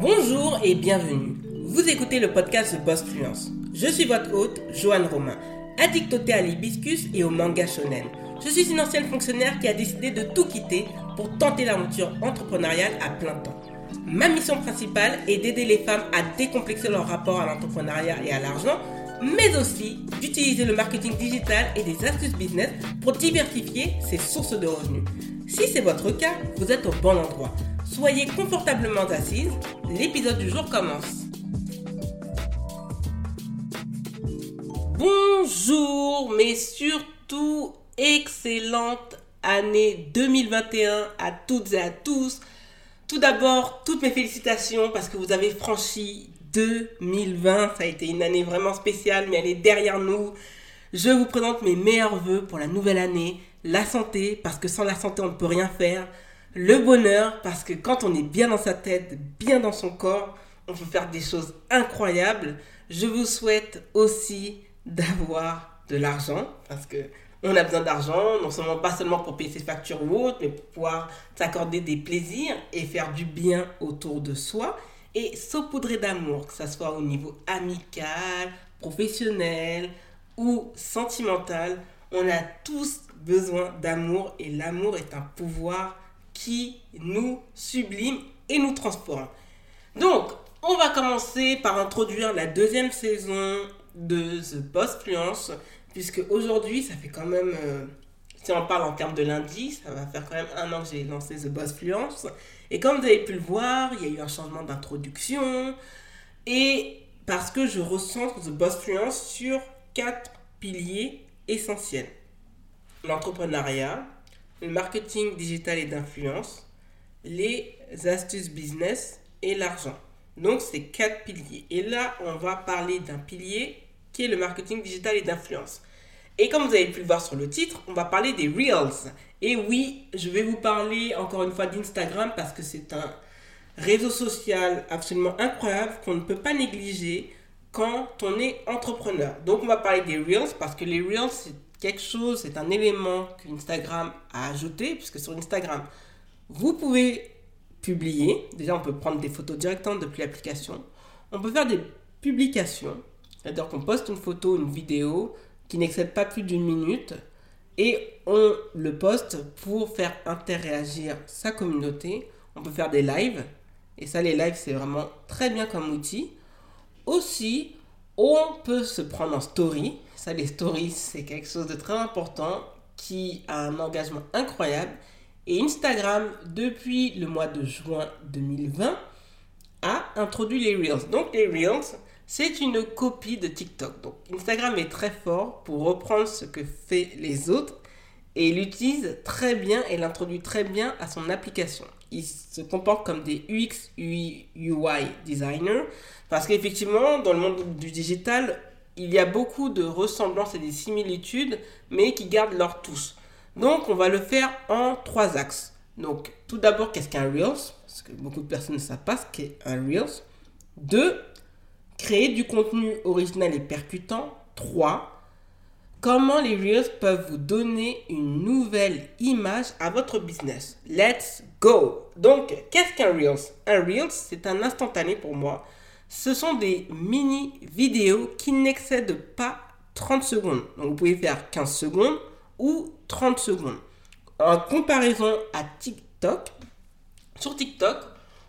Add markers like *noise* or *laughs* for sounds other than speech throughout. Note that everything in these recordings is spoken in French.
Bonjour et bienvenue. Vous écoutez le podcast The Boss Fluence. Je suis votre hôte, Joanne Romain, addict au thé à l'hibiscus et au manga shonen. Je suis une ancienne fonctionnaire qui a décidé de tout quitter pour tenter l'aventure entrepreneuriale à plein temps. Ma mission principale est d'aider les femmes à décomplexer leur rapport à l'entrepreneuriat et à l'argent, mais aussi d'utiliser le marketing digital et des astuces business pour diversifier ses sources de revenus. Si c'est votre cas, vous êtes au bon endroit. Soyez confortablement assise, l'épisode du jour commence. Bonjour, mais surtout excellente année 2021 à toutes et à tous. Tout d'abord, toutes mes félicitations parce que vous avez franchi 2020. Ça a été une année vraiment spéciale, mais elle est derrière nous. Je vous présente mes meilleurs voeux pour la nouvelle année. La santé, parce que sans la santé, on ne peut rien faire. Le bonheur, parce que quand on est bien dans sa tête, bien dans son corps, on peut faire des choses incroyables. Je vous souhaite aussi d'avoir de l'argent, parce que on a besoin d'argent, non seulement pas seulement pour payer ses factures ou autres, mais pour pouvoir s'accorder des plaisirs et faire du bien autour de soi et saupoudrer d'amour, que ce soit au niveau amical, professionnel ou sentimental. On a tous besoin d'amour et l'amour est un pouvoir qui nous sublime et nous transforme. Donc, on va commencer par introduire la deuxième saison de The Boss Fluence, puisque aujourd'hui, ça fait quand même, euh, si on parle en termes de lundi, ça va faire quand même un an que j'ai lancé The Boss Fluence. Et comme vous avez pu le voir, il y a eu un changement d'introduction, et parce que je recentre The Boss Fluence sur quatre piliers essentiels. L'entrepreneuriat, le marketing digital et d'influence, les astuces business et l'argent. Donc, c'est quatre piliers. Et là, on va parler d'un pilier qui est le marketing digital et d'influence. Et comme vous avez pu le voir sur le titre, on va parler des Reels. Et oui, je vais vous parler encore une fois d'Instagram parce que c'est un réseau social absolument incroyable qu'on ne peut pas négliger quand on est entrepreneur. Donc on va parler des Reels parce que les Reels, c'est quelque chose, c'est un élément qu'Instagram a ajouté, puisque sur Instagram, vous pouvez publier. Déjà, on peut prendre des photos directement depuis l'application. On peut faire des publications, c'est-à-dire qu'on poste une photo, une vidéo qui n'excède pas plus d'une minute et on le poste pour faire interagir sa communauté. On peut faire des lives et ça, les lives, c'est vraiment très bien comme outil. Aussi, on peut se prendre en story ça, les stories, c'est quelque chose de très important qui a un engagement incroyable. Et Instagram, depuis le mois de juin 2020, a introduit les Reels. Donc les Reels, c'est une copie de TikTok. Donc Instagram est très fort pour reprendre ce que fait les autres et il l'utilise très bien et l'introduit très bien à son application. Il se comporte comme des UX, UI, UI designers parce qu'effectivement, dans le monde du digital, il y a beaucoup de ressemblances et des similitudes, mais qui gardent leur touche. Donc, on va le faire en trois axes. Donc, tout d'abord, qu'est-ce qu'un Reels? Parce que beaucoup de personnes ne savent pas ce qu'est un Reels. Deux, créer du contenu original et percutant. Trois, comment les Reels peuvent vous donner une nouvelle image à votre business. Let's go Donc, qu'est-ce qu'un Reels? Un Reels, c'est un instantané pour moi ce sont des mini vidéos qui n'excèdent pas 30 secondes. Donc vous pouvez faire 15 secondes ou 30 secondes. En comparaison à TikTok, sur TikTok,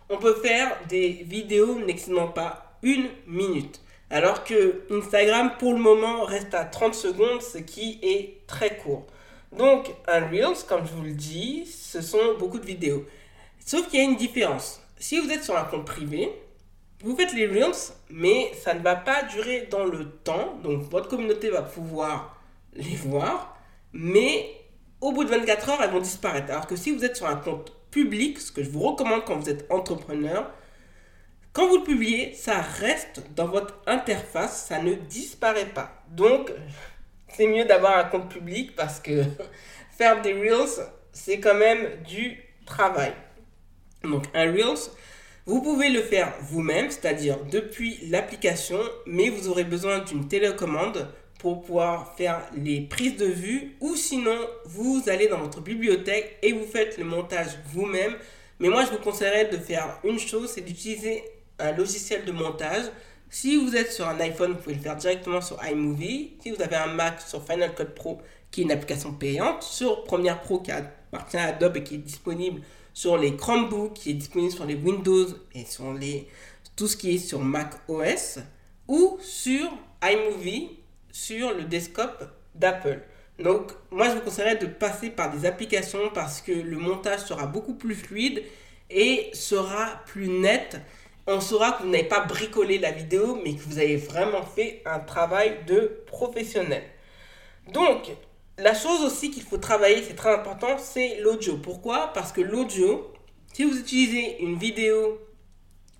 on peut faire des vidéos n'excédant pas une minute. Alors que Instagram, pour le moment, reste à 30 secondes, ce qui est très court. Donc, un Reels, comme je vous le dis, ce sont beaucoup de vidéos. Sauf qu'il y a une différence. Si vous êtes sur un compte privé, vous faites les Reels, mais ça ne va pas durer dans le temps. Donc votre communauté va pouvoir les voir, mais au bout de 24 heures, elles vont disparaître. Alors que si vous êtes sur un compte public, ce que je vous recommande quand vous êtes entrepreneur, quand vous le publiez, ça reste dans votre interface, ça ne disparaît pas. Donc, c'est mieux d'avoir un compte public parce que *laughs* faire des Reels, c'est quand même du travail. Donc, un Reels, vous pouvez le faire vous-même, c'est-à-dire depuis l'application, mais vous aurez besoin d'une télécommande pour pouvoir faire les prises de vue ou sinon vous allez dans votre bibliothèque et vous faites le montage vous-même. Mais moi je vous conseillerais de faire une chose, c'est d'utiliser un logiciel de montage. Si vous êtes sur un iPhone, vous pouvez le faire directement sur iMovie. Si vous avez un Mac sur Final Cut Pro, qui est une application payante, sur Premiere Pro qui appartient à Adobe et qui est disponible sur les Chromebooks, qui est disponible sur les Windows et sur les, tout ce qui est sur Mac OS, ou sur iMovie sur le desktop d'Apple. Donc, moi, je vous conseillerais de passer par des applications parce que le montage sera beaucoup plus fluide et sera plus net. On saura que vous n'avez pas bricolé la vidéo, mais que vous avez vraiment fait un travail de professionnel. Donc, la chose aussi qu'il faut travailler, c'est très important, c'est l'audio. Pourquoi? Parce que l'audio, si vous utilisez une vidéo,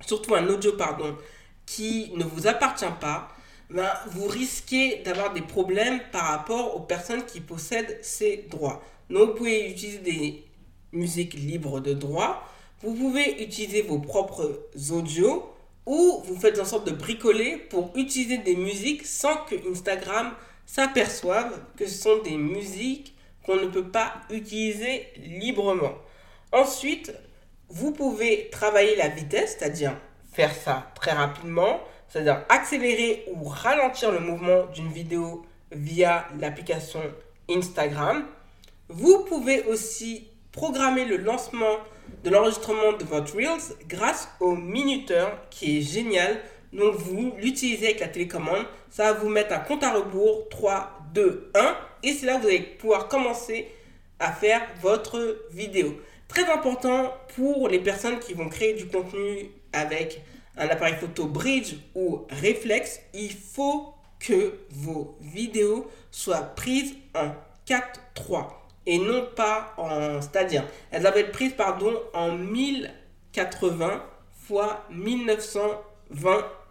surtout un audio, pardon, qui ne vous appartient pas, ben, vous risquez d'avoir des problèmes par rapport aux personnes qui possèdent ces droits. Donc, vous pouvez utiliser des musiques libres de droit, vous pouvez utiliser vos propres audios ou vous faites en sorte de bricoler pour utiliser des musiques sans que Instagram s'aperçoive que ce sont des musiques qu'on ne peut pas utiliser librement. Ensuite, vous pouvez travailler la vitesse, c'est-à-dire faire ça très rapidement c'est-à-dire accélérer ou ralentir le mouvement d'une vidéo via l'application Instagram. Vous pouvez aussi programmer le lancement de l'enregistrement de votre Reels grâce au minuteur qui est génial. Donc vous l'utilisez avec la télécommande, ça va vous mettre un compte à rebours 3, 2, 1 et c'est là que vous allez pouvoir commencer à faire votre vidéo. Très important pour les personnes qui vont créer du contenu avec un appareil photo bridge ou réflexe, il faut que vos vidéos soient prises en 4.3 et non pas en c'est-à-dire elles doivent être prises pardon en 1080 x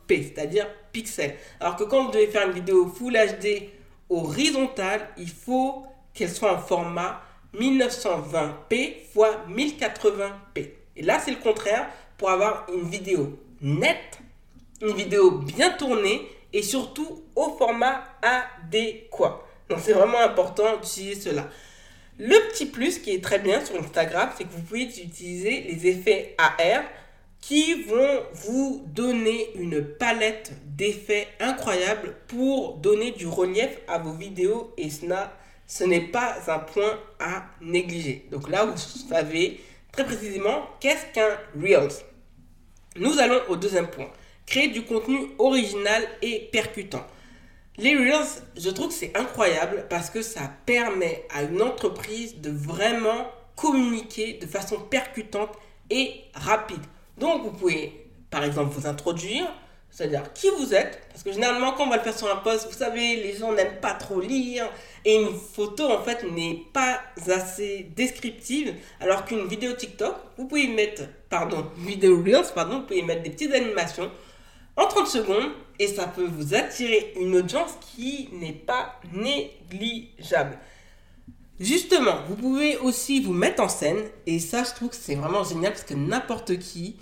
1920p c'est-à-dire pixels alors que quand vous devez faire une vidéo full HD horizontale il faut qu'elle soit en format 1920p x 1080p et là c'est le contraire pour avoir une vidéo nette, une vidéo bien tournée et surtout au format adéquat. Donc c'est vraiment important d'utiliser cela. Le petit plus qui est très bien sur Instagram, c'est que vous pouvez utiliser les effets AR qui vont vous donner une palette d'effets incroyables pour donner du relief à vos vidéos et ce n'est pas un point à négliger. Donc là, vous savez très précisément qu'est-ce qu'un Reels. Nous allons au deuxième point. Créer du contenu original et percutant. Les Reels, je trouve que c'est incroyable parce que ça permet à une entreprise de vraiment communiquer de façon percutante et rapide. Donc vous pouvez par exemple vous introduire, c'est-à-dire qui vous êtes, parce que généralement quand on va le faire sur un post, vous savez, les gens n'aiment pas trop lire, et une photo en fait n'est pas assez descriptive, alors qu'une vidéo TikTok, vous pouvez mettre, pardon, vidéo Reels, pardon, vous pouvez mettre des petites animations en 30 secondes, et ça peut vous attirer une audience qui n'est pas négligeable. Justement, vous pouvez aussi vous mettre en scène, et ça je trouve que c'est vraiment génial parce que n'importe qui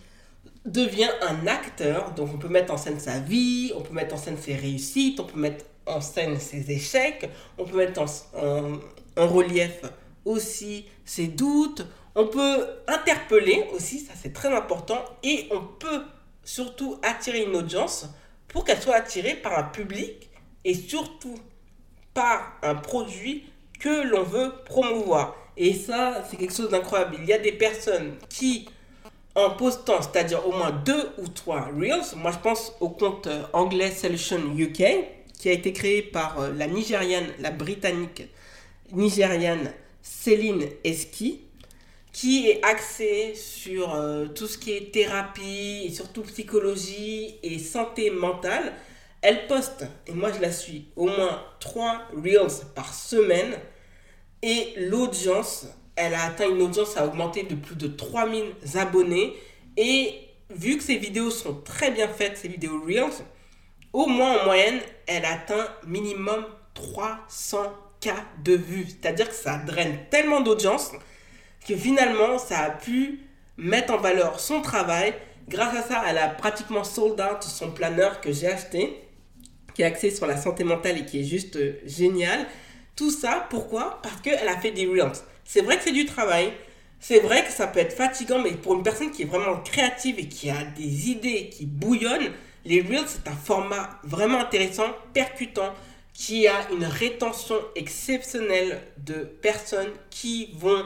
devient un acteur. Donc on peut mettre en scène sa vie, on peut mettre en scène ses réussites, on peut mettre en scène ses échecs, on peut mettre en, relief aussi ses doutes, on peut interpeller aussi, ça c'est très important, et on peut surtout attirer une audience pour qu'elle soit attirée par un public et surtout par un produit que l'on veut promouvoir. Et ça, c'est quelque chose d'incroyable. Il y a des personnes qui en postant, c'est-à-dire au moins deux ou trois Reels. Moi, je pense au compte euh, anglais Solution UK, qui a été créé par euh, la Nigériane, la Britannique nigériane Céline Eski, qui est axé sur euh, tout ce qui est thérapie et surtout psychologie et santé mentale. Elle poste, et moi je la suis, au moins trois Reels par semaine. Et l'audience elle a atteint une audience a augmenté de plus de 3000 abonnés. Et vu que ces vidéos sont très bien faites, ces vidéos Reels, au moins en moyenne, elle atteint minimum 300 cas de vues. C'est-à-dire que ça draine tellement d'audience que finalement, ça a pu mettre en valeur son travail. Grâce à ça, elle a pratiquement sold out son planeur que j'ai acheté, qui est axé sur la santé mentale et qui est juste euh, génial. Tout ça, pourquoi? Parce qu'elle a fait des Reels. C'est vrai que c'est du travail. c'est vrai que ça peut être fatigant, mais pour une personne qui est vraiment créative et qui a des idées qui bouillonnent, les Reels, c'est un format vraiment intéressant, percutant, qui a une rétention exceptionnelle de personnes qui vont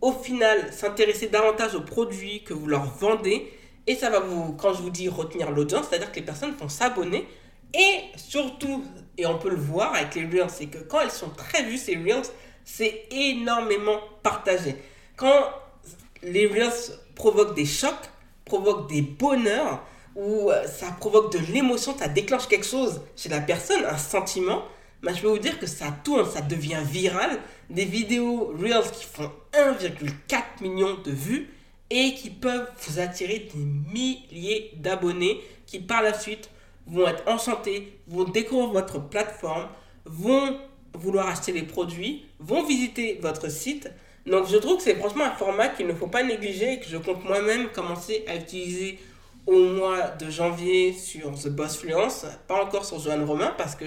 au final s'intéresser davantage aux produits que vous leur vendez. Et ça va vous, quand je vous dis retenir l'audience, c'est-à-dire que les personnes vont s'abonner. Et surtout, et on peut le voir avec les Reels, c'est que quand elles sont très vues, ces Reels, c'est énormément partagé. Quand les Reels provoquent des chocs, provoquent des bonheurs, ou euh, ça provoque de l'émotion, ça déclenche quelque chose chez la personne, un sentiment, bah, je peux vous dire que ça tourne, ça devient viral. Des vidéos Reels qui font 1,4 million de vues et qui peuvent vous attirer des milliers d'abonnés qui par la suite vont être enchantés, vont découvrir votre plateforme, vont vouloir acheter les produits, vont visiter votre site. Donc je trouve que c'est franchement un format qu'il ne faut pas négliger et que je compte moi-même commencer à utiliser au mois de janvier sur The Boss Fluence, pas encore sur Joanne Romain parce que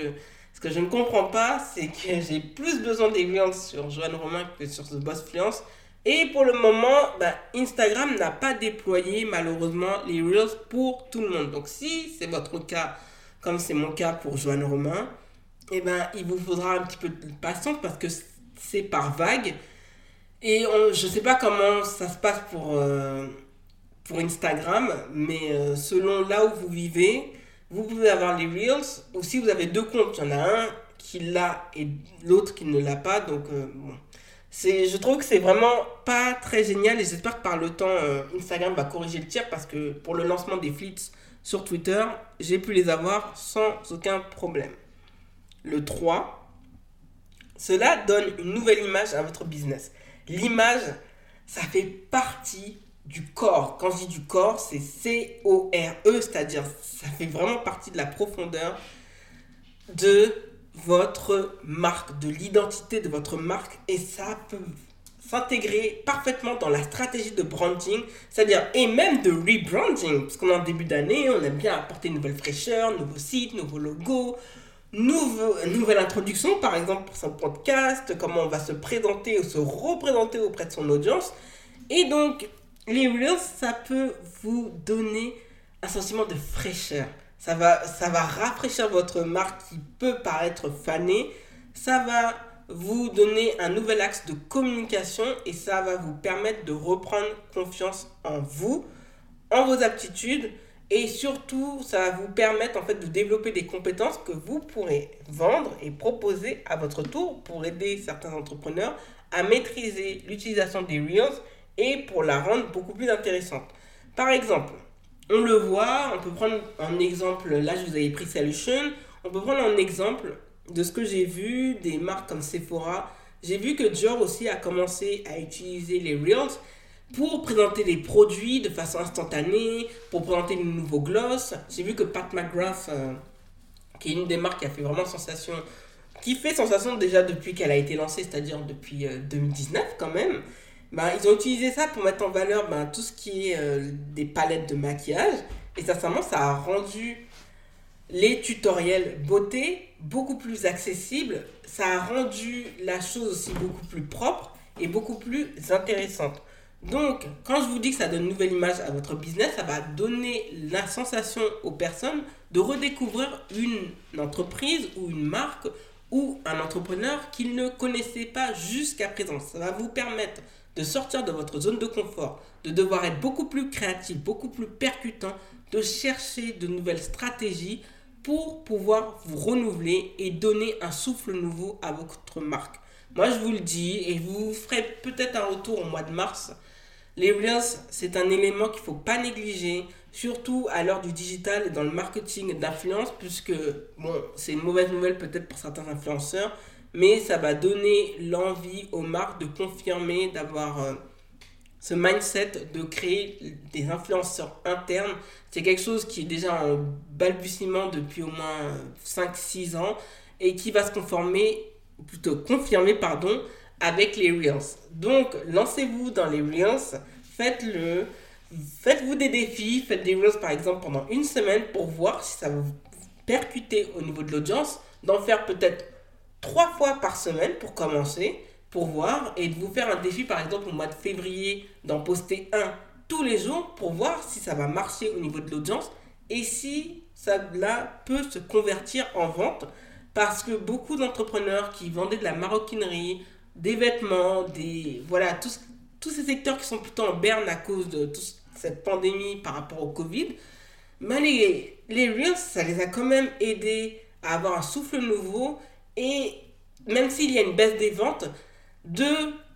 ce que je ne comprends pas, c'est que *laughs* j'ai plus besoin des sur Joanne Romain que sur The Boss Fluence. Et pour le moment, bah, Instagram n'a pas déployé malheureusement les Reels pour tout le monde. Donc si c'est votre cas, comme c'est mon cas pour Joanne Romain, eh ben, il vous faudra un petit peu de patience parce que c'est par vague. Et je ne sais pas comment ça se passe pour... Euh, pour Instagram, mais euh, selon là où vous vivez, vous pouvez avoir les Reels, ou si vous avez deux comptes, il y en a un qui l'a et l'autre qui ne l'a pas, donc euh, bon. C'est, je trouve que c'est vraiment pas très génial et j'espère que par le temps, euh, Instagram va corriger le tir parce que pour le lancement des flits sur Twitter, j'ai pu les avoir sans aucun problème. Le 3, cela donne une nouvelle image à votre business. L'image, ça fait partie du corps. Quand je dis du corps, c'est C-O-R-E, c'est-à-dire ça fait vraiment partie de la profondeur de votre marque, de l'identité de votre marque et ça peut s'intégrer parfaitement dans la stratégie de branding, c'est-à-dire et même de rebranding, parce qu'on est en début d'année, on aime bien apporter une nouvelle fraîcheur, nouveau site, nouveau logo, nouveau, nouvelle introduction par exemple pour son podcast, comment on va se présenter ou se représenter auprès de son audience. Et donc, les Reels, ça peut vous donner un sentiment de fraîcheur. Ça va, ça va rafraîchir votre marque qui peut paraître fanée. Ça va vous donner un nouvel axe de communication et ça va vous permettre de reprendre confiance en vous, en vos aptitudes et surtout ça va vous permettre en fait de développer des compétences que vous pourrez vendre et proposer à votre tour pour aider certains entrepreneurs à maîtriser l'utilisation des Reels et pour la rendre beaucoup plus intéressante. Par exemple, on le voit, on peut prendre un exemple, là je vous avais pris Solution, on peut prendre un exemple de ce que j'ai vu des marques comme Sephora. J'ai vu que Dior aussi a commencé à utiliser les Reels pour présenter les produits de façon instantanée, pour présenter de nouveaux gloss. J'ai vu que Pat McGrath, euh, qui est une des marques qui a fait vraiment sensation, qui fait sensation déjà depuis qu'elle a été lancée, c'est-à-dire depuis 2019 euh, quand même, bah, ils ont utilisé ça pour mettre en valeur bah, tout ce qui est euh, des palettes de maquillage. Et sincèrement, ça a rendu les tutoriels beauté beaucoup plus accessibles. Ça a rendu la chose aussi beaucoup plus propre et beaucoup plus intéressante. Donc, quand je vous dis que ça donne une nouvelle image à votre business, ça va donner la sensation aux personnes de redécouvrir une entreprise ou une marque ou un entrepreneur qu'ils ne connaissaient pas jusqu'à présent. Ça va vous permettre de sortir de votre zone de confort, de devoir être beaucoup plus créatif, beaucoup plus percutant, de chercher de nouvelles stratégies pour pouvoir vous renouveler et donner un souffle nouveau à votre marque. Moi, je vous le dis, et vous ferez peut-être un retour au mois de mars. Reels, c'est un élément qu'il ne faut pas négliger, surtout à l'heure du digital et dans le marketing d'influence, puisque, bon, c'est une mauvaise nouvelle peut-être pour certains influenceurs, mais ça va donner l'envie aux marques de confirmer, d'avoir euh, ce mindset de créer des influenceurs internes. C'est quelque chose qui est déjà en balbutiement depuis au moins 5-6 ans et qui va se conformer, plutôt confirmer, pardon, avec les Reels. Donc, lancez-vous dans les Reels, faites-le, faites-vous des défis, faites des Reels par exemple pendant une semaine pour voir si ça vous percuter au niveau de l'audience, d'en faire peut-être trois fois par semaine pour commencer. pour voir et de vous faire un défi, par exemple, au mois de février, d'en poster un tous les jours pour voir si ça va marcher au niveau de l'audience et si cela peut se convertir en vente. Parce que beaucoup d'entrepreneurs qui vendaient de la maroquinerie, des vêtements, des voilà, tous, tous ces secteurs qui sont plutôt en berne à cause de toute cette pandémie par rapport au Covid, mais les, les Reels, ça les a quand même aidés à avoir un souffle nouveau et même s'il y a une baisse des ventes, de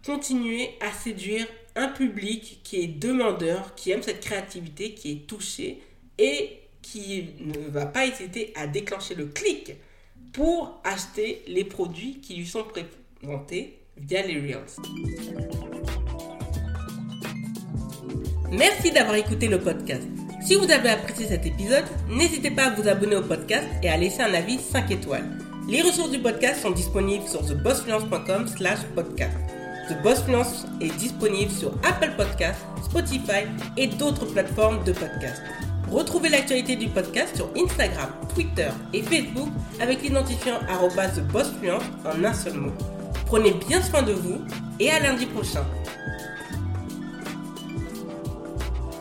continuer à séduire un public qui est demandeur, qui aime cette créativité, qui est touché et qui ne va pas hésiter à déclencher le clic pour acheter les produits qui lui sont présentés via les Reels. Merci d'avoir écouté le podcast. Si vous avez apprécié cet épisode, n'hésitez pas à vous abonner au podcast et à laisser un avis 5 étoiles. Les ressources du podcast sont disponibles sur thebossfluence.com slash podcast. The Boss Fluence est disponible sur Apple Podcasts, Spotify et d'autres plateformes de podcast. Retrouvez l'actualité du podcast sur Instagram, Twitter et Facebook avec l'identifiant TheBossFluence en un seul mot. Prenez bien soin de vous et à lundi prochain.